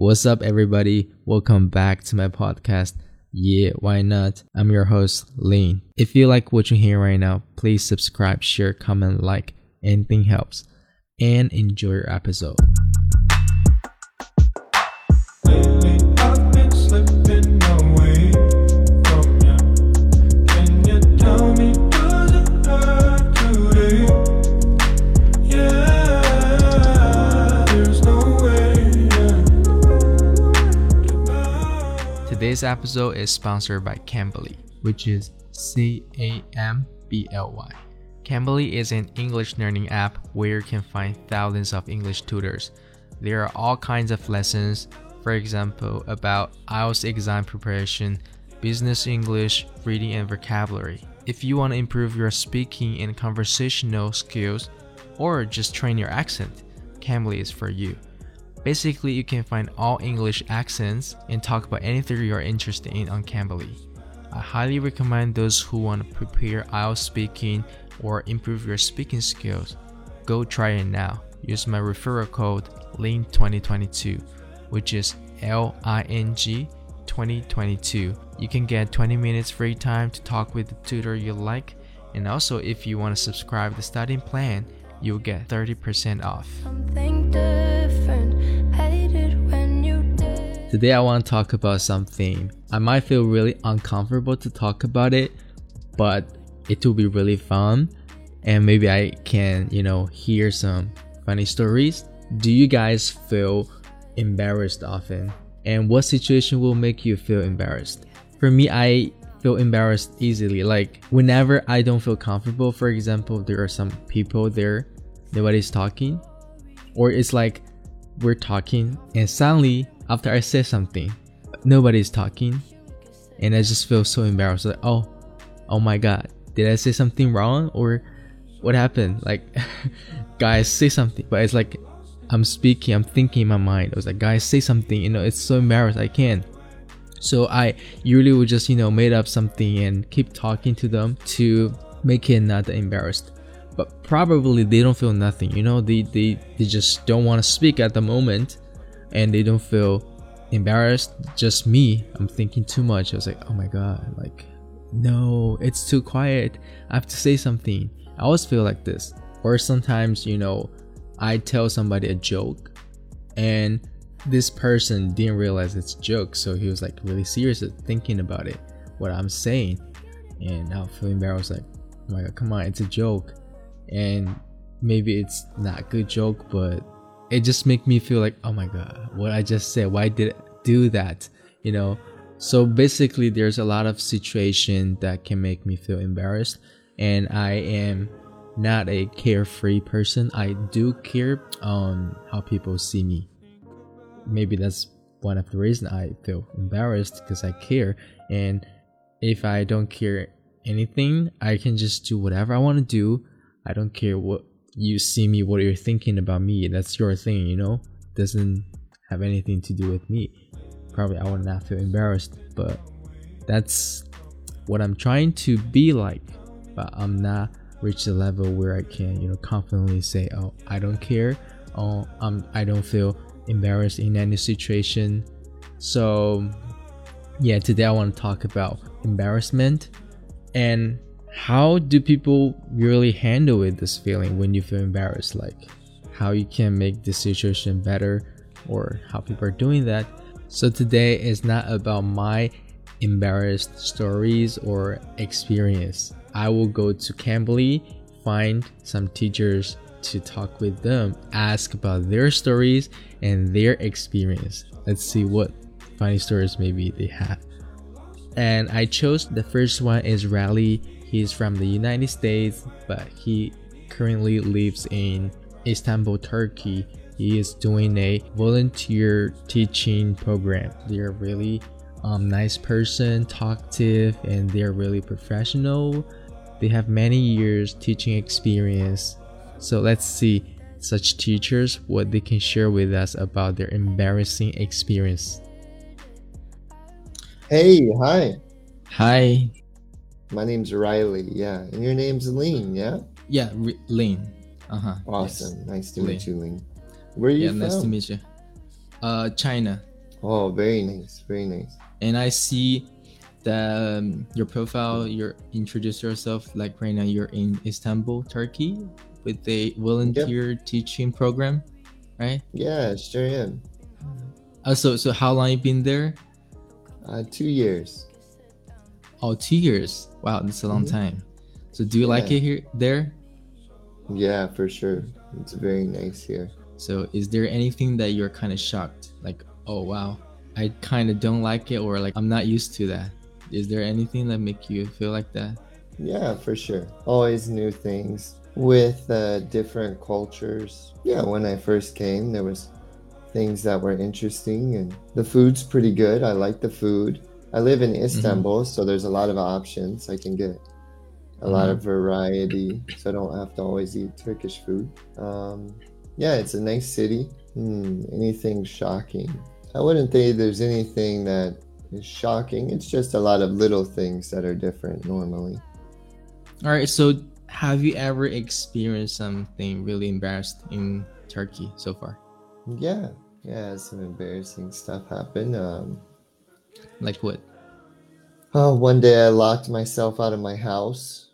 What's up, everybody? Welcome back to my podcast. Yeah, why not? I'm your host, Lin. If you like what you hear right now, please subscribe, share, comment, like. Anything helps. And enjoy your episode. Today's episode is sponsored by Cambly, which is C A M B L Y. Cambly is an English learning app where you can find thousands of English tutors. There are all kinds of lessons, for example, about IELTS exam preparation, business English, reading, and vocabulary. If you want to improve your speaking and conversational skills, or just train your accent, Cambly is for you. Basically, you can find all English accents and talk about anything you're interested in on Cambly. I highly recommend those who want to prepare IELTS speaking or improve your speaking skills. Go try it now. Use my referral code LING2022, which is L I N G 2022. You can get 20 minutes free time to talk with the tutor you like, and also if you want to subscribe the studying plan, you'll get 30% off. Today, I want to talk about something. I might feel really uncomfortable to talk about it, but it will be really fun. And maybe I can, you know, hear some funny stories. Do you guys feel embarrassed often? And what situation will make you feel embarrassed? For me, I feel embarrassed easily. Like, whenever I don't feel comfortable, for example, there are some people there, nobody's talking, or it's like we're talking and suddenly after I say something, nobody's talking, and I just feel so embarrassed. Like, oh, oh my god, did I say something wrong or what happened? Like, guys, say something. But it's like I'm speaking, I'm thinking in my mind. I was like, guys, say something. You know, it's so embarrassed. I can't. So I usually would just you know made up something and keep talking to them to make it not embarrassed. But probably they don't feel nothing. You know, they they, they just don't want to speak at the moment, and they don't feel embarrassed. Just me, I'm thinking too much. I was like, oh my god, like no, it's too quiet. I have to say something. I always feel like this. Or sometimes, you know, I tell somebody a joke and this person didn't realize it's a joke, so he was like really serious thinking about it, what I'm saying. And now feeling embarrassed like, oh my god, come on, it's a joke. And maybe it's not a good joke, but it just make me feel like, oh my god, what I just said, why did I do that? You know, so basically, there's a lot of situation that can make me feel embarrassed, and I am not a carefree person. I do care on how people see me. Maybe that's one of the reasons I feel embarrassed because I care, and if I don't care anything, I can just do whatever I want to do. I don't care what you see me, what you're thinking about me. That's your thing, you know. Doesn't have anything to do with me probably I would not feel embarrassed, but that's what I'm trying to be like. But I'm not reached the level where I can, you know, confidently say, "Oh, I don't care," "Oh, um, I don't feel embarrassed in any situation." So, yeah, today I want to talk about embarrassment and how do people really handle with this feeling when you feel embarrassed? Like, how you can make the situation better, or how people are doing that so today is not about my embarrassed stories or experience. I will go to Cambly, find some teachers to talk with them, ask about their stories and their experience. Let's see what funny stories maybe they have. And I chose the first one is Raleigh. He's from the United States, but he currently lives in Istanbul, Turkey he is doing a volunteer teaching program. They're really um, nice person, talkative, and they're really professional. They have many years teaching experience. So let's see such teachers what they can share with us about their embarrassing experience. Hey, hi. Hi. My name's Riley. Yeah, and your name's Lean. Yeah. Yeah, R- Lin. Uh huh. Awesome. Nice to meet you, Lean. Where are you Yeah, from? nice to meet you. Uh, China. Oh, very nice, very nice. And I see that um, your profile, you're introduce yourself like right now you're in Istanbul, Turkey, with a volunteer teaching program, right? Yeah, sure am. Uh, so so how long you been there? Uh, two years. Oh, two years. Wow, that's a long Mhm. time. So do you like it here there? Yeah, for sure. It's very nice here. So is there anything that you're kind of shocked? Like, oh wow, I kind of don't like it, or like I'm not used to that. Is there anything that make you feel like that? Yeah, for sure. Always new things with uh, different cultures. Yeah, when I first came, there was things that were interesting, and the food's pretty good. I like the food. I live in Istanbul, so there's a lot of options. I can get a lot of variety, so I don't have to always eat Turkish food. Um, yeah, it's a nice city. Hmm, anything shocking? I wouldn't say there's anything that is shocking. It's just a lot of little things that are different normally. All right. So have you ever experienced something really embarrassed in Turkey so far? Yeah, yeah, some embarrassing stuff happened. Um, Like what? oh, one day I locked myself out of my house,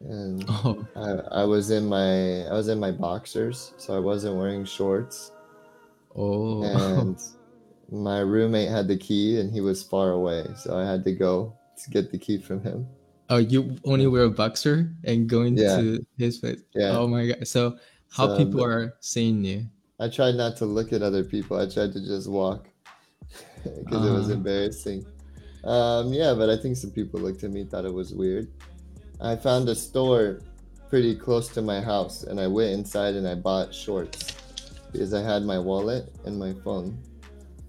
and Oh, I, I was in my I was in my boxers, so I wasn't wearing shorts, oh. and my roommate had the key, and he was far away, so I had to go to get the key from him. Oh, you only wear a boxer and going Yeah. to his place. Yeah. Oh my god. So how So, people are seeing you? I tried not to look at other people. I tried to just walk because it was Ah. embarrassing. Um, yeah, but I think some people looked at me, thought it was weird. I found a store pretty close to my house, and I went inside and I bought shorts because I had my wallet and my phone.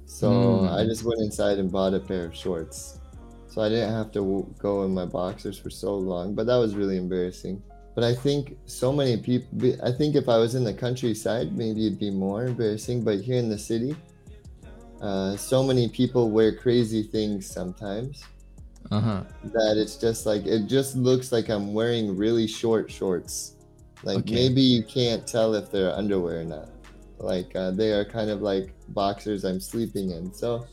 So Hmm. I just went inside and bought a pair of shorts. So I didn't have to w- go in my boxers for so long, but that was really embarrassing. But I think so many people, I think if I was in the countryside, maybe it'd be more embarrassing. But here in the city, uh, so many people wear crazy things sometimes Uh huh. that it's just like, it just looks like I'm wearing really short shorts. Like Okay. maybe you can't tell if they're underwear or not. Like uh, they are kind of like boxers I'm sleeping in. So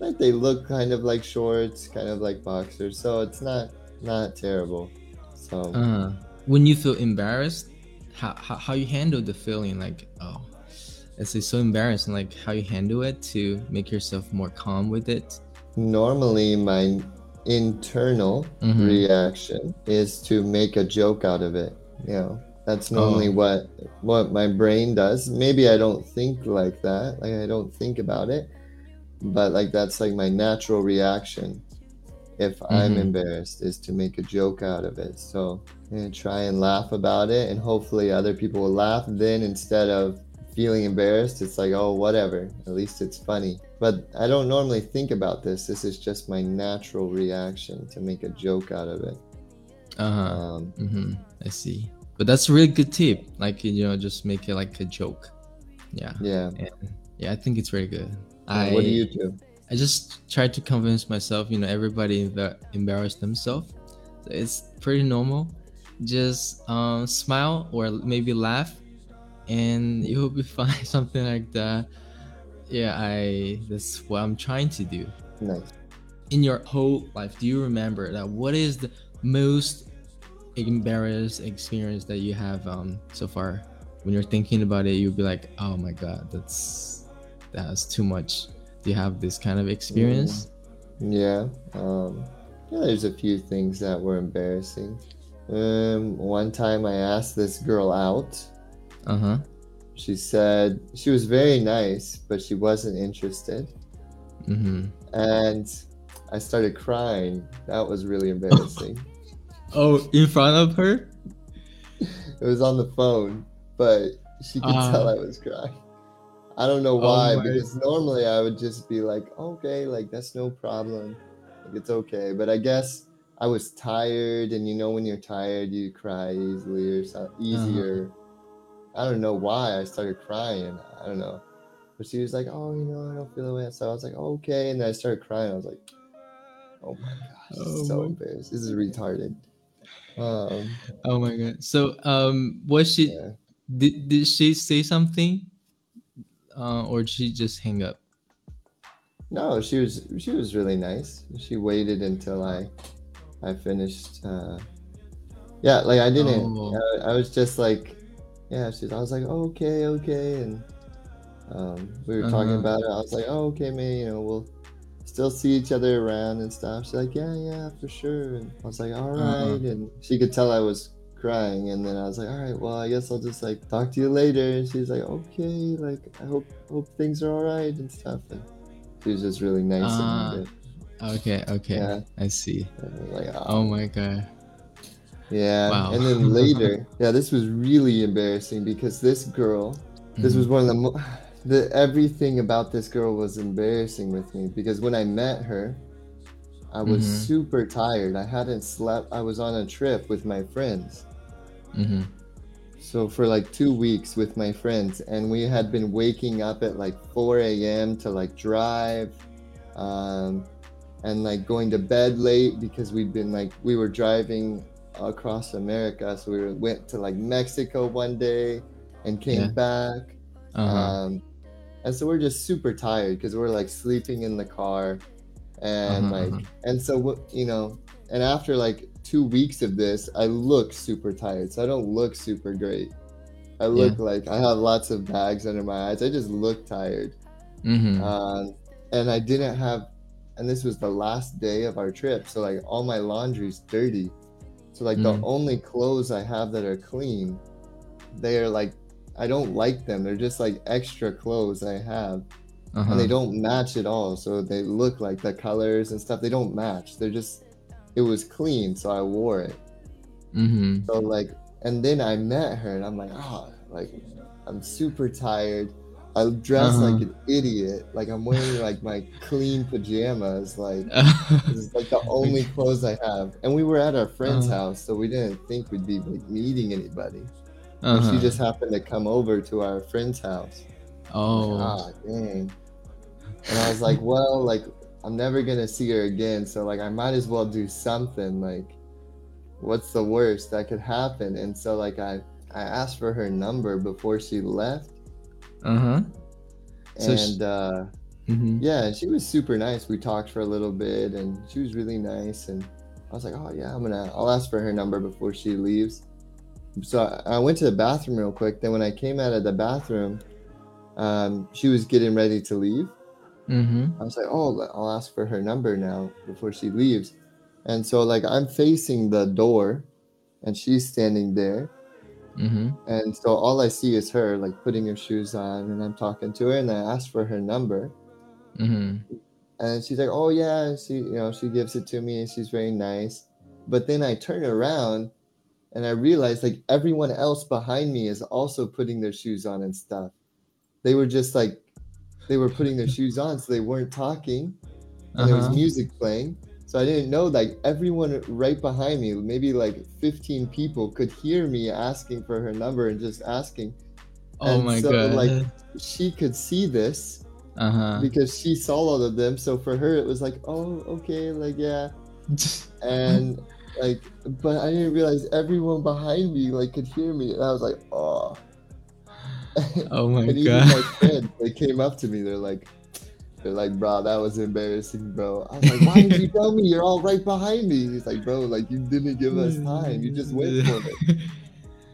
like they look kind of like shorts, kind of like boxers. So it's not not terrible. So Uh, when you feel embarrassed, how, how how you handle the feeling? Like, oh, it's it's so embarrassing. Like how you handle it to make yourself more calm with it. normally my internal Mhm. reaction is to make a joke out of it. You know, that's normally Oh. what what my brain does. Maybe I don't think like that. Like I don't think about it, but like that's like my natural reaction. If I'm Mhm. embarrassed, is to make a joke out of it. So and try and laugh about it, and hopefully other people will laugh. Then instead of feeling embarrassed, it's like, oh, whatever. At least it's funny. But I don't normally think about this. This is just my natural reaction to make a joke out of it. Uh huh. Um, hmm I see. But that's a really good tip. Like you know, just make it like a joke. Yeah. yeah. And yeah, I think it's very good. I what do you do? I just try to convince myself, you know, everybody that embarrass themselves. So it's pretty normal. Just um, smile or maybe laugh, and you will be fine. Something like that. Yeah, I. That's what I'm trying to do. Nice. In your whole life, do you remember that? What is the most embarrassed experience that you have um, so far? When you're thinking about it, you'll be like, "Oh my god, that's that's too much." Do you have this kind of experience? Yeah. Um, yeah, there's a few things that were embarrassing. Um, one time I asked this girl out. Uh huh. She said she was very nice, but she wasn't interested. Mm-hmm. And I started crying. That was really embarrassing. Oh, in front of her? it was on the phone, but she could Ah. tell I was crying. I don't know Oh why, my- because normally I would just be like, okay, like that's no problem. Like it's okay. But I guess I was tired, and you know, when you're tired, you cry easily or so, easier. I don't know why I started crying. I don't know. But she was like, oh, you know, I don't feel the way. So I was like, okay. And then I started crying. I was like, oh my gosh, this Oh is so my- embarrassed. This is retarded. Um, Oh my god. So, um, was she yeah. did, did she say something, uh, or did she just hang up? No, she was she was really nice. She waited until I I finished. Uh, yeah, like I didn't. Oh. I, I was just like, yeah. She's. I was like, oh, okay, okay, and um, we were talking Uh-huh. about it. I was like, oh, okay, man. You know, we'll still see each other around and stuff. She's like, yeah, yeah, for sure. And I was like, all right. Uh-huh. And she could tell I was crying, and then I was like, all right, well, I guess I'll just like talk to you later. And she's like, okay, like I hope hope things are all right and stuff. And she was just really nice it. Okay, okay. Yeah. I see. And I was like, Oh my god. Yeah. Wow. And then later, yeah, this was really embarrassing because this girl, this Mhm. was one of the, mo- the everything about this girl was embarrassing with me because when I met her, I was Mhm. super tired. I hadn't slept. I was on a trip with my friends. Mm-hmm. So for like two weeks with my friends, and we had been waking up at like 4 a.m. to like drive, um, and like going to bed late because we'd been like we were driving across America. So we went to like Mexico one day and came Yeah. back. Uh-huh. Um, and so we're just super tired because we're like sleeping in the car, and Uh-huh, like, uh-huh. and so you know, and after like two weeks of this, I look super tired. So I don't look super great. I look like I have lots of bags under my eyes. I just look tired. mm-hmm. Um, and I didn't have, and this was the last day of our trip. So like all my laundry's dirty. So like Mm. the only clothes I have that are clean, they are like, I don't like them. They're just like extra clothes I have uh-huh. and they don't match at all. So they look like the colors and stuff. They don't match. They're just, it was clean. So I wore it. Mm-hmm. So like, and then I met her, and I'm like, oh, like, I'm super tired. I dress Uh-huh. like an idiot. Like I'm wearing like my clean pajamas. Like this is like the only clothes I have. And we were at our friend's Uh-huh. house, so we didn't think we'd be like meeting anybody. Uh-huh. she just happened to come over to our friend's house. Oh. Ah, dang. And I was like, well, like I'm never gonna see her again, so like I might as well do something. Like, what's the worst that could happen? And so like I I asked for her number before she left, Uh-huh. So and uh, Mm-hmm. yeah, she was super nice. We talked for a little bit, and she was really nice. And I was like, oh yeah, I'm gonna I'll ask for her number before she leaves. So I I went to the bathroom real quick. Then when I came out of the bathroom, um, she was getting ready to leave. Mm-hmm. I was like, oh, I'll ask for her number now before she leaves. And so, like, I'm facing the door and she's standing there. Mm-hmm. And so, all I see is her, like, putting her shoes on, and I'm talking to her, and I ask for her number. Mm-hmm. And she's like, oh, yeah. She, you know, she gives it to me, and she's very nice. But then I turn around and I realize, like, everyone else behind me is also putting their shoes on and stuff. They were just like, they were putting their shoes on, so they weren't talking. and there was Uh-huh. music playing. So I didn't know like everyone right behind me, maybe like 15 people, could hear me asking for her number and just asking. Oh And my so, god. like- She could see this uh-huh. because she saw all of them. So for her, it was like, oh, okay, like yeah, and like, but I didn't realize everyone behind me like could hear me, and I was like, oh. oh my and even god. my friends, they came up to me. They're like, they're like, bro, that was embarrassing, bro. I was like, why did you tell me? You're all right behind me. He's like, bro, like you didn't give us time. You just went for it.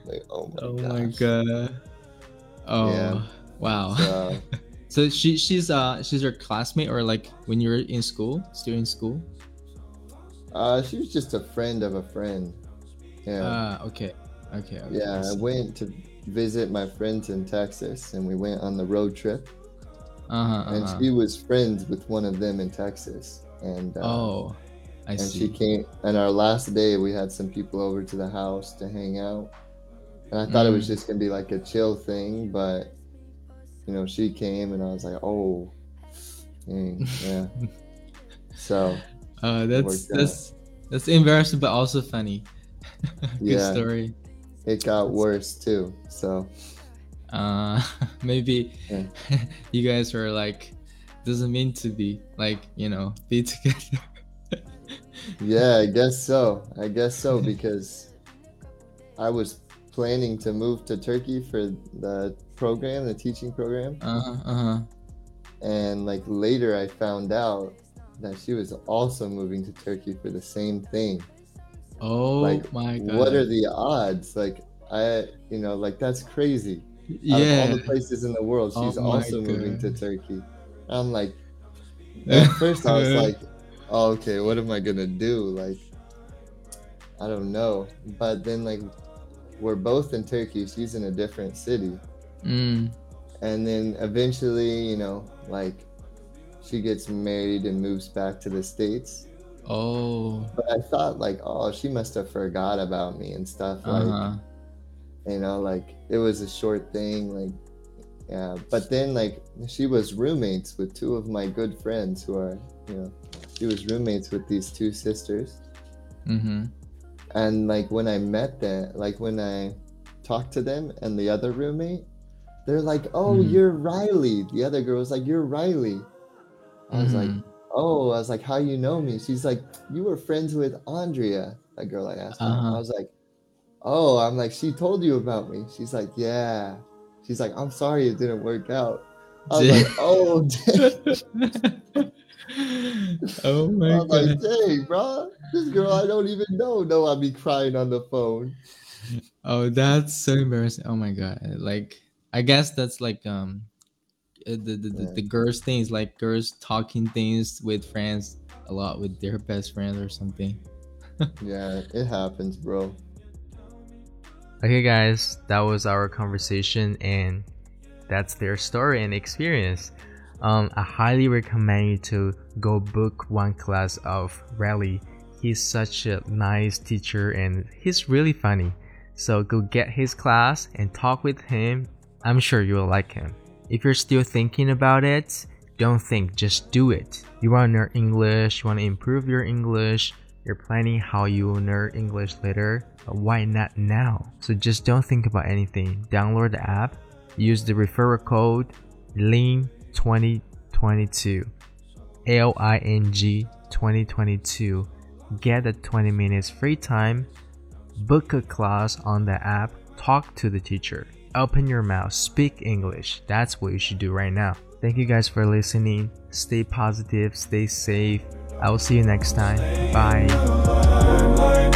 Like, oh my oh my god. Oh Yeah. wow. So, So she she's uh she's your classmate or like when you were in school, still in school? uh, she was just a friend of a friend. Yeah. Ah, okay. Okay. okay. yeah, I went to visit my friends in Texas, and we went on the road trip. Uh-huh, And uh-huh. she was friends with one of them in Texas, and uh, Oh, I and see. she came and our last day we had some people over to the house to hang out and i thought it was Mm. just gonna be like a chill thing but you know she came and i was like oh dang, yeah so Uh, that's worked out. that's that's embarrassing but also funny. Good Yeah. story. it got worse too so Uh, maybe Yeah. you guys were like doesn't mean to be like you know be together. yeah i guess so i guess so because i was planning to move to turkey for the program the teaching program Uh huh. Uh huh. and like later I found out that she was also moving to Turkey for the same thing. Oh like, my god. What are the odds? Like I, you know, like that's crazy. Yeah. all the places in the world, Oh she's my also moving to Turkey. I'm like, at first I was like, oh, okay, what am I gonna do? Like, I don't know. But then like, we're both in Turkey. She's in a different city, Mm. and then eventually, you know, like, she gets married and moves back to the states. Oh. But I thought like, oh, she must have forgot about me and stuff. Like, Uh-huh. You know like it was a short thing like yeah but then like she was roommates with two of my good friends who are you know she was roommates with these two sisters Mm-hmm. and like when i met them like when i talked to them and the other roommate they're like oh Mhm. you're riley the other girl was like you're riley i was like Mhm. oh i was like how you know me she's like you were friends with andrea that girl i asked Uh-huh. i was like oh i'm like she told you about me she's like yeah she's like i'm sorry it didn't work out i was like oh dang. oh my was like god. dang bro this girl i don't even know know i be crying on the phone Oh, that's so embarrassing. Oh my god. Like I guess that's like um uh, the the, the, the girls things like girls talking things with friends a lot with their best friends or something. yeah it happens bro Okay, guys, that was our conversation, and that's their story and experience. Um, I highly recommend you to go book one class of Rally. He's such a nice teacher, and he's really funny. So go get his class and talk with him. I'm sure you will like him. If you're still thinking about it, don't think, just do it. You want to learn English, you want to improve your English, you're planning how you will learn English later, why not now? So just don't think about anything. Download the app, use the referral code LING2022. L I N G 2022. Get the 20 minutes free time, book a class on the app, talk to the teacher, open your mouth, speak English. That's what you should do right now. Thank you guys for listening. Stay positive, stay safe. I will see you next time. Bye.